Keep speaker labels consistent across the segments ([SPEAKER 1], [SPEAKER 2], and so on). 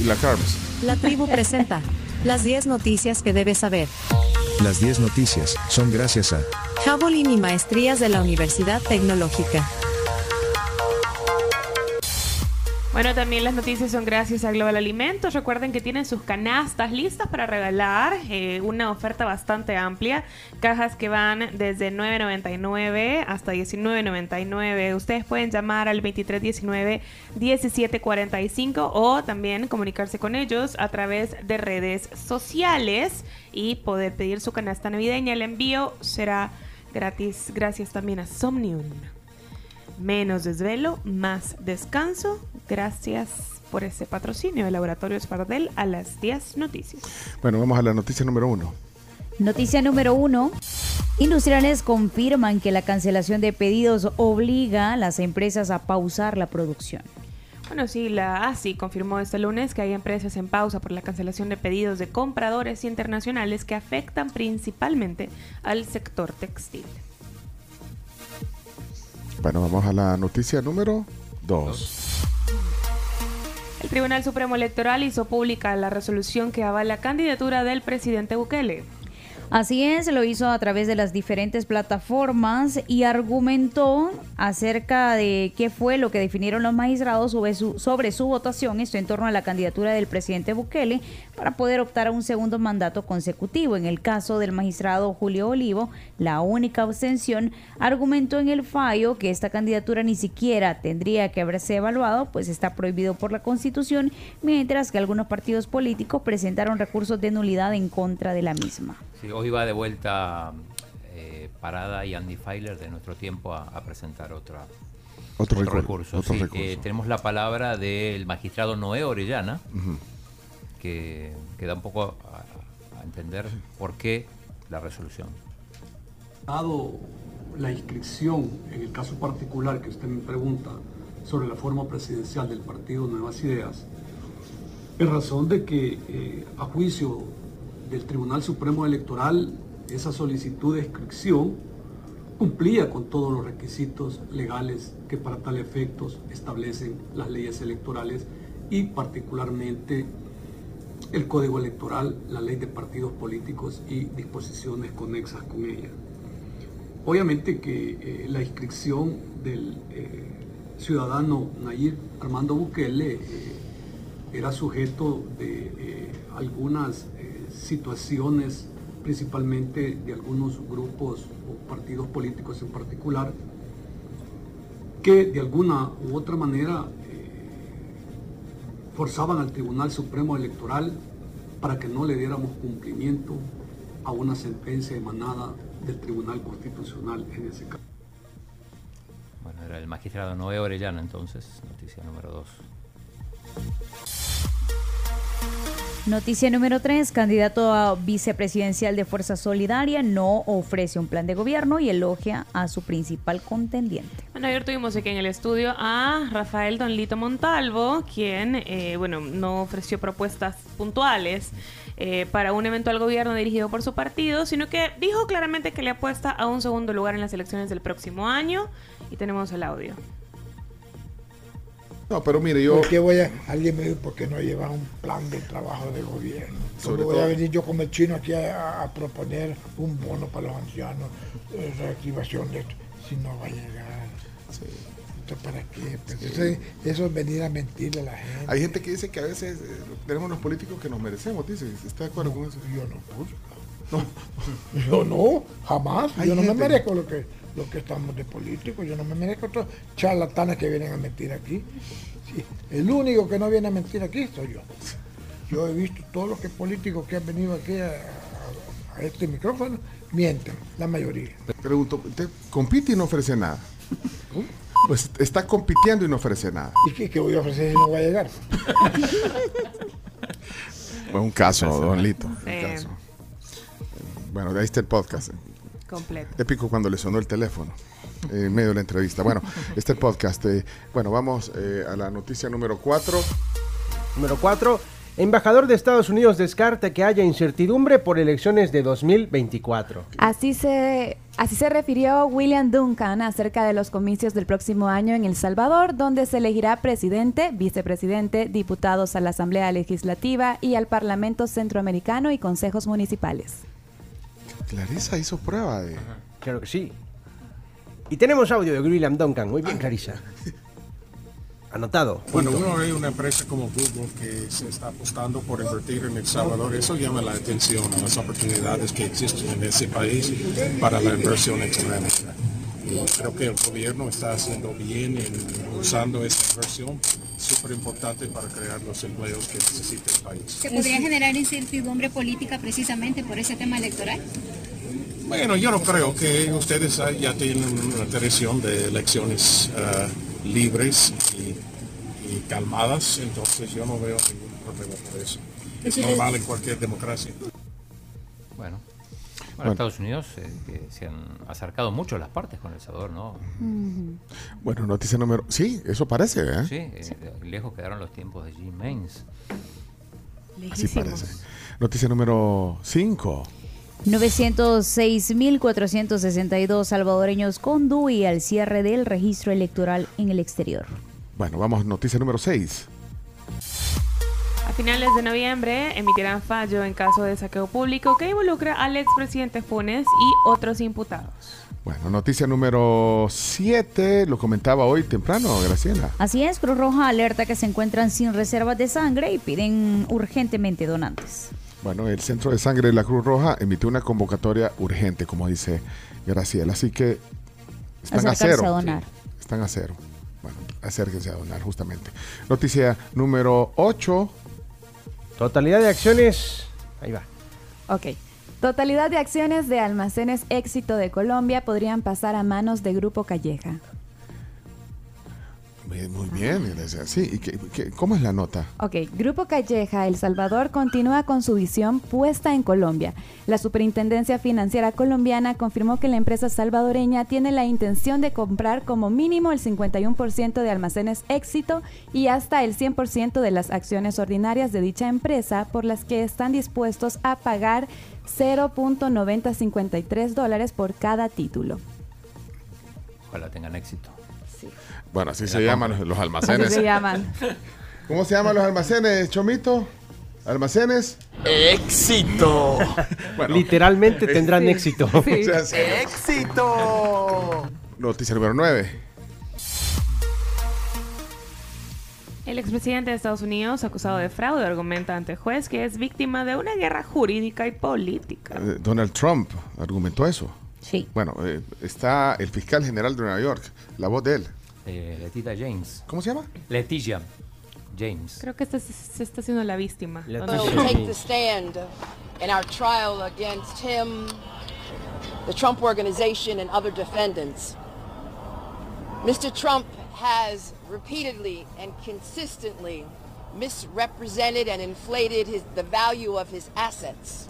[SPEAKER 1] y la Carbs.
[SPEAKER 2] La tribu presenta las 10 noticias que debes saber.
[SPEAKER 3] Las 10 noticias son gracias a
[SPEAKER 2] Javelin y maestrías de la Universidad Tecnológica.
[SPEAKER 4] Bueno, también las noticias son gracias a Global Alimentos. Recuerden que tienen sus canastas listas para regalar, eh, una oferta bastante amplia. Cajas que van desde 9.99 hasta 19.99. Ustedes pueden llamar al 2319-1745 o también comunicarse con ellos a través de redes sociales y poder pedir su canasta navideña. El envío será gratis gracias también a Somnium. Menos desvelo, más descanso. Gracias por ese patrocinio de Laboratorio Espardel a las 10 noticias.
[SPEAKER 1] Bueno, vamos a la noticia número uno.
[SPEAKER 5] Noticia número uno. Industriales confirman que la cancelación de pedidos obliga a las empresas a pausar la producción.
[SPEAKER 4] Bueno, sí, la ASI confirmó este lunes que hay empresas en pausa por la cancelación de pedidos de compradores internacionales que afectan principalmente al sector textil.
[SPEAKER 1] Bueno, vamos a la noticia número dos.
[SPEAKER 4] El Tribunal Supremo Electoral hizo pública la resolución que avala la candidatura del presidente Bukele.
[SPEAKER 5] Así es, lo hizo a través de las diferentes plataformas y argumentó acerca de qué fue lo que definieron los magistrados sobre su, sobre su votación, esto en torno a la candidatura del presidente Bukele, para poder optar a un segundo mandato consecutivo. En el caso del magistrado Julio Olivo, la única abstención argumentó en el fallo que esta candidatura ni siquiera tendría que haberse evaluado, pues está prohibido por la Constitución, mientras que algunos partidos políticos presentaron recursos de nulidad en contra de la misma.
[SPEAKER 6] Sí, hoy va de vuelta eh, Parada y Andy Feiler de nuestro tiempo a, a presentar otra,
[SPEAKER 1] Otro,
[SPEAKER 6] otro
[SPEAKER 1] recur-
[SPEAKER 6] recurso.
[SPEAKER 1] otro
[SPEAKER 6] sí.
[SPEAKER 1] recurso.
[SPEAKER 6] Eh, tenemos la palabra del magistrado Noé Orellana, que, que da un poco a, a entender por qué la resolución.
[SPEAKER 7] Dado la inscripción, en el caso particular que usted me pregunta, sobre la forma presidencial del partido Nuevas Ideas, en razón de que eh, a juicio del Tribunal Supremo Electoral, esa solicitud de inscripción cumplía con todos los requisitos legales que para tal efectos establecen las leyes electorales y particularmente el Código Electoral, la ley de partidos políticos y disposiciones conexas con ella. Obviamente que eh, la inscripción del eh, ciudadano Nayib Armando Bukele eh, era sujeto de algunas situaciones, principalmente de algunos grupos o partidos políticos en particular, que de alguna u otra manera eh, forzaban al Tribunal Supremo Electoral para que no le diéramos cumplimiento a una sentencia emanada del Tribunal Constitucional en ese caso.
[SPEAKER 6] Bueno, era el magistrado Noé Orellana entonces, noticia número 2.
[SPEAKER 5] Noticia número 3. Candidato a vicepresidencial de Fuerza Solidaria no ofrece un plan de gobierno y elogia a su principal contendiente.
[SPEAKER 4] Bueno, ayer tuvimos aquí en el estudio a Rafael Don Lito Montalvo, quien, eh, bueno, no ofreció propuestas puntuales eh, para un eventual gobierno dirigido por su partido, sino que dijo claramente que le apuesta a un segundo lugar en las elecciones del próximo año. Y tenemos el audio.
[SPEAKER 1] No, pero mire, yo...
[SPEAKER 8] ¿Por qué voy a, alguien me dijo, ¿por qué no lleva un plan de trabajo de gobierno?
[SPEAKER 1] Sobre
[SPEAKER 8] ¿Cómo voy a venir yo como chino aquí a, a proponer un bono para los ancianos, eh, reactivación de esto, si no va a llegar? ¿Esto para qué? Pues eso, es, eso es venir a mentirle a la gente.
[SPEAKER 1] Hay gente que dice que a veces eh, tenemos los políticos que nos merecemos, dice. ¿Está de acuerdo con eso?
[SPEAKER 8] Yo no puse. Yo no, jamás.
[SPEAKER 1] Hay
[SPEAKER 8] yo no me merezco lo que, lo que estamos de políticos. Yo no me merezco otros charlatanes que vienen a mentir aquí. Sí, el único que no viene a mentir aquí soy yo. Yo he visto todos los que políticos que han venido aquí a, a- a este micrófono mienten, la mayoría.
[SPEAKER 1] Pregunto, ¿usted compite y no ofrece nada? Pues está compitiendo y no ofrece nada.
[SPEAKER 8] ¿Y qué, qué voy a ofrecer si no va a llegar?
[SPEAKER 1] Fue un caso, don Lito. un
[SPEAKER 4] Sí.
[SPEAKER 1] caso. Bueno, de ahí está el podcast.
[SPEAKER 4] Completo.
[SPEAKER 1] Épico cuando le sonó el teléfono eh, en medio de la entrevista. Bueno, este podcast. eh, bueno, vamos eh, a la noticia número 4.
[SPEAKER 9] Número 4. Embajador de Estados Unidos descarta que haya incertidumbre por elecciones de 2024.
[SPEAKER 10] Así se Así se refirió William Duncan acerca de los comicios del próximo año en El Salvador, donde se elegirá presidente, vicepresidente, diputados a la Asamblea Legislativa y al Parlamento Centroamericano y consejos municipales.
[SPEAKER 1] Clarisa hizo prueba de.
[SPEAKER 9] Claro que sí. Y tenemos audio de William Duncan. Muy bien, Clarisa. Anotado.
[SPEAKER 11] Cuando uno ve una empresa como Google que se está apostando por invertir en El Salvador, eso llama la atención a las oportunidades que existen en ese país para la inversión extranjera. Y creo que el gobierno está haciendo bien en usando esa inversión, súper importante para crear los empleos que necesita el país.
[SPEAKER 12] ¿Se podría generar incertidumbre política precisamente por ese tema electoral?
[SPEAKER 11] Bueno, yo no creo que ustedes ya tienen una tradición de elecciones ah, libres y, y calmadas, entonces yo no veo ningún problema por eso. Es normal en cualquier democracia.
[SPEAKER 6] Bueno.
[SPEAKER 1] Bueno.
[SPEAKER 6] Estados Unidos eh, que se han acercado mucho las partes con El Salvador, ¿no?
[SPEAKER 1] Bueno, noticia número. Sí, eso parece, ¿eh?
[SPEAKER 6] Sí, eh, lejos quedaron los tiempos de Jim Mains.
[SPEAKER 1] Así parece. Noticia número 5.
[SPEAKER 5] 906.462 salvadoreños con DUI al cierre del registro electoral en el exterior.
[SPEAKER 1] Bueno, vamos, noticia número 6.
[SPEAKER 4] A finales de noviembre emitirán fallo en caso de saqueo público que involucra al expresidente Funes y otros imputados.
[SPEAKER 1] Bueno, noticia número 7. Lo comentaba hoy temprano, Graciela.
[SPEAKER 5] Así es, Cruz Roja alerta que se encuentran sin reservas de sangre y piden urgentemente donantes.
[SPEAKER 1] Bueno, el Centro de Sangre de la Cruz Roja emitió una convocatoria urgente, como dice Graciela. Así que están a
[SPEAKER 5] Acercarse
[SPEAKER 1] cero.
[SPEAKER 5] a donar.
[SPEAKER 1] Sí, están a cero. Bueno, acérquense a donar, justamente. Noticia número 8.
[SPEAKER 9] Totalidad de acciones. Ahí va.
[SPEAKER 10] Ok. Totalidad de acciones de almacenes éxito de Colombia podrían pasar a manos de Grupo Calleja.
[SPEAKER 1] Muy, muy bien, Graciela. Sí, ¿y qué- qué- cómo es la nota?
[SPEAKER 10] Ok, Grupo Calleja El Salvador continúa con su visión puesta en Colombia. La Superintendencia Financiera Colombiana confirmó que la empresa salvadoreña tiene la intención de comprar como mínimo el 51% de almacenes éxito y hasta el 100% de las acciones ordinarias de dicha empresa por las que están dispuestos a pagar 0.9053 dólares por cada título.
[SPEAKER 6] Ojalá tengan éxito.
[SPEAKER 1] Bueno, así se
[SPEAKER 6] la
[SPEAKER 1] llaman
[SPEAKER 6] compra.
[SPEAKER 1] los almacenes.
[SPEAKER 10] Así se llaman.
[SPEAKER 1] ¿Cómo se llaman los almacenes, Chomito? ¿Almacenes?
[SPEAKER 13] ¡Éxito!
[SPEAKER 9] Literalmente tendrán
[SPEAKER 1] Sí.
[SPEAKER 9] éxito.
[SPEAKER 1] Sí. O sea,
[SPEAKER 13] ¡Éxito!
[SPEAKER 1] Noticia número 9.
[SPEAKER 4] El expresidente de Estados Unidos, acusado de fraude, argumenta ante juez que es víctima de una guerra jurídica y política.
[SPEAKER 1] Eh, Donald Trump argumentó eso.
[SPEAKER 5] Sí.
[SPEAKER 1] Bueno, eh, está el fiscal general de Nueva York, la voz de él.
[SPEAKER 6] Eh, Letitia James.
[SPEAKER 1] ¿Cómo se llama?
[SPEAKER 6] Letitia James.
[SPEAKER 4] Creo que este se, se está haciendo la víctima.
[SPEAKER 6] Take
[SPEAKER 14] the stand in our trial against him, the Trump Organization, and other defendants. Mr. Trump has repeatedly and consistently misrepresented and inflated his, the value of his assets.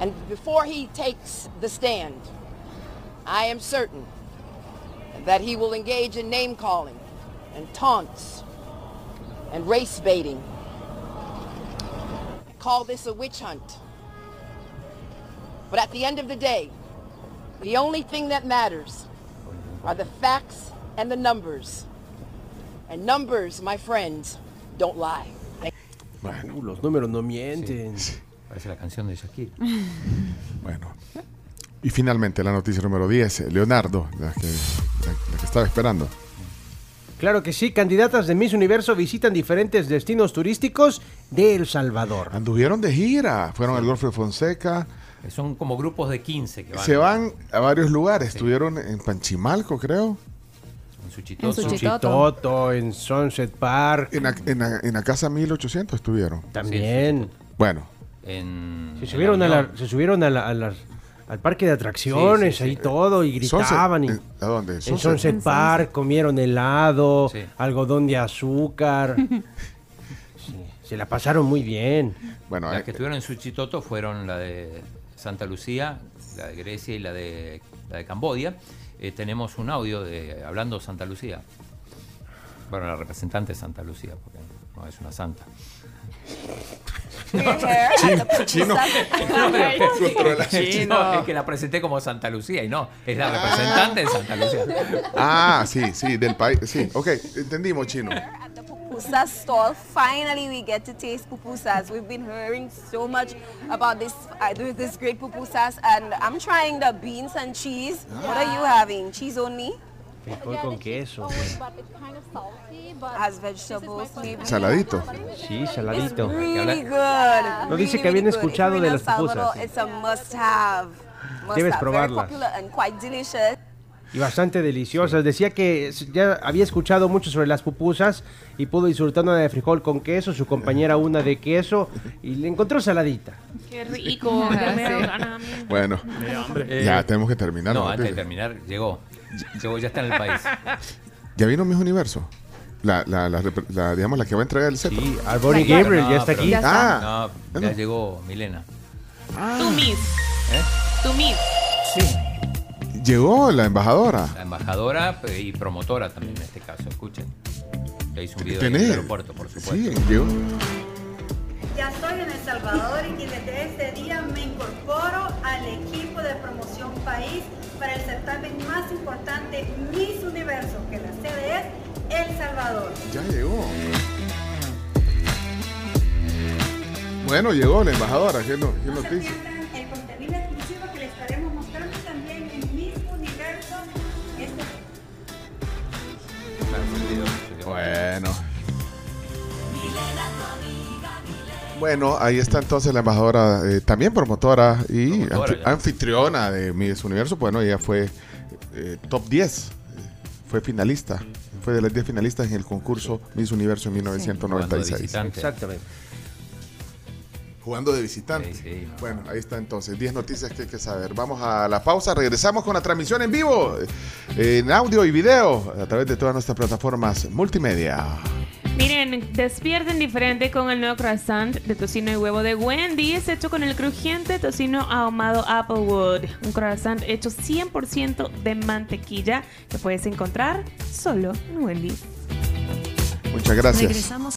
[SPEAKER 14] And before he takes the stand, I am certain that he will engage in name calling and taunts and race baiting. Call this a witch hunt. But at the end of the day, the only thing that matters are the facts and the numbers. And numbers, my friends, don't lie. Thank-
[SPEAKER 9] Uh, los números no mienten.
[SPEAKER 6] Parece la canción de Shakira.
[SPEAKER 1] Bueno. Y finalmente la noticia número 10, eh, Leonardo, la que, la- la que estaba esperando.
[SPEAKER 9] Claro que sí, candidatas de Miss Universo visitan diferentes destinos turísticos de El Salvador.
[SPEAKER 1] Anduvieron de gira, fueron al Golfo de Fonseca,
[SPEAKER 6] Eh, Son como grupos de 15 que van.
[SPEAKER 1] se van a varios lugares, estuvieron en Panchimalco, creo,
[SPEAKER 6] En Suchitoto.
[SPEAKER 10] En Suchitoto.
[SPEAKER 9] En Sunset Park.
[SPEAKER 1] en la, en la- en la casa 1800 estuvieron.
[SPEAKER 9] También.
[SPEAKER 1] Bueno,
[SPEAKER 6] En,
[SPEAKER 9] Se
[SPEAKER 6] en
[SPEAKER 9] subieron, a la-
[SPEAKER 6] avión.
[SPEAKER 9] se subieron a la- a las- al parque de atracciones,
[SPEAKER 6] Sí, sí,
[SPEAKER 9] ahí
[SPEAKER 6] sí.
[SPEAKER 9] todo, y gritaban. y-
[SPEAKER 1] Sunset, ¿a dónde?
[SPEAKER 9] en
[SPEAKER 1] Sunset.
[SPEAKER 9] Sunset Park comieron helado,
[SPEAKER 6] Sí.
[SPEAKER 9] algodón de azúcar. Sí, se la pasaron muy bien.
[SPEAKER 1] Bueno,
[SPEAKER 6] Las
[SPEAKER 1] eh,
[SPEAKER 6] que estuvieron en Suchitoto fueron la de Santa Lucía, la de Grecia y la de, la de Cambodia. Eh, tenemos un audio de hablando Santa Lucía. Bueno, la representante de Santa Lucía, porque no es una santa.
[SPEAKER 1] Chino. Controla.
[SPEAKER 6] Chino, es que la presenté como Santa Lucía y no, es la representante de Santa Lucía.
[SPEAKER 1] Ah, sí, sí, del país. Sí, ok, entendimos, chino.
[SPEAKER 15] pupusas stall. Finally, we get to taste pupusas. We've been hearing so much about this uh, this great pupusas, and I'm trying the beans and cheese. What are you having? Cheese only?
[SPEAKER 9] Frijol con queso.
[SPEAKER 1] Saladito.
[SPEAKER 9] Sí, saladito.
[SPEAKER 15] Really good.
[SPEAKER 9] No dice que habían escuchado de las pupusas.
[SPEAKER 15] It's a must-have. Must
[SPEAKER 9] Debes probarlas. Y bastante deliciosas. Decía que ya había escuchado mucho sobre las pupusas y pudo disfrutar una de frijol con queso, su compañera una de queso y le encontró saladita.
[SPEAKER 4] Qué rico.
[SPEAKER 1] Bueno,
[SPEAKER 6] Eh,
[SPEAKER 1] ya tenemos que terminar.
[SPEAKER 6] No,
[SPEAKER 1] ¿no?
[SPEAKER 6] antes de terminar, llegó. Llegó, ya está en el país.
[SPEAKER 1] ¿Ya vino Miss Universo? La, la, la, repre- la, digamos, la que va a entregar el cetro.
[SPEAKER 9] Sí, Bonnie Gabriel ya está aquí.
[SPEAKER 1] Ah,
[SPEAKER 6] No, ya llegó Milena.
[SPEAKER 4] Tú, Miss.
[SPEAKER 6] ¿Eh?
[SPEAKER 4] Tú, Miss.
[SPEAKER 1] llegó la embajadora.
[SPEAKER 6] La embajadora eh, y promotora también en este caso, escuchen. Ya hizo un video en el aeropuerto, por supuesto.
[SPEAKER 1] Sí, llegó.
[SPEAKER 16] Ya estoy en El Salvador y desde este día me incorporo al equipo país para el certamen más importante Miss Universo, que la sede es El Salvador.
[SPEAKER 1] Ya llegó. Bueno, llegó la embajadora. ¿Qué, no, qué noticia? Bueno, ahí está entonces la embajadora, eh, también promotora y
[SPEAKER 6] Promotora,
[SPEAKER 1] anfi-
[SPEAKER 6] ya.
[SPEAKER 1] anfitriona de Miss Universo. Bueno, ella fue eh, top 10, eh, fue finalista, fue de las 10 finalistas en el concurso Miss Universo en
[SPEAKER 6] Jugando de
[SPEAKER 1] 1996.
[SPEAKER 6] visitante.
[SPEAKER 9] Exactamente.
[SPEAKER 1] Jugando de visitante.
[SPEAKER 6] Sí, sí, no.
[SPEAKER 1] Bueno, ahí está entonces, 10 noticias que hay que saber. Vamos a la pausa, regresamos con la transmisión en vivo, eh, en audio y video, a través de todas nuestras plataformas multimedia.
[SPEAKER 4] Miren, despierten diferente con el nuevo croissant de tocino y huevo de Wendy's, hecho con el crujiente tocino ahumado Applewood. Un croissant hecho 100% de mantequilla que puedes encontrar solo en Wendy's.
[SPEAKER 1] Muchas gracias.
[SPEAKER 2] Regresamos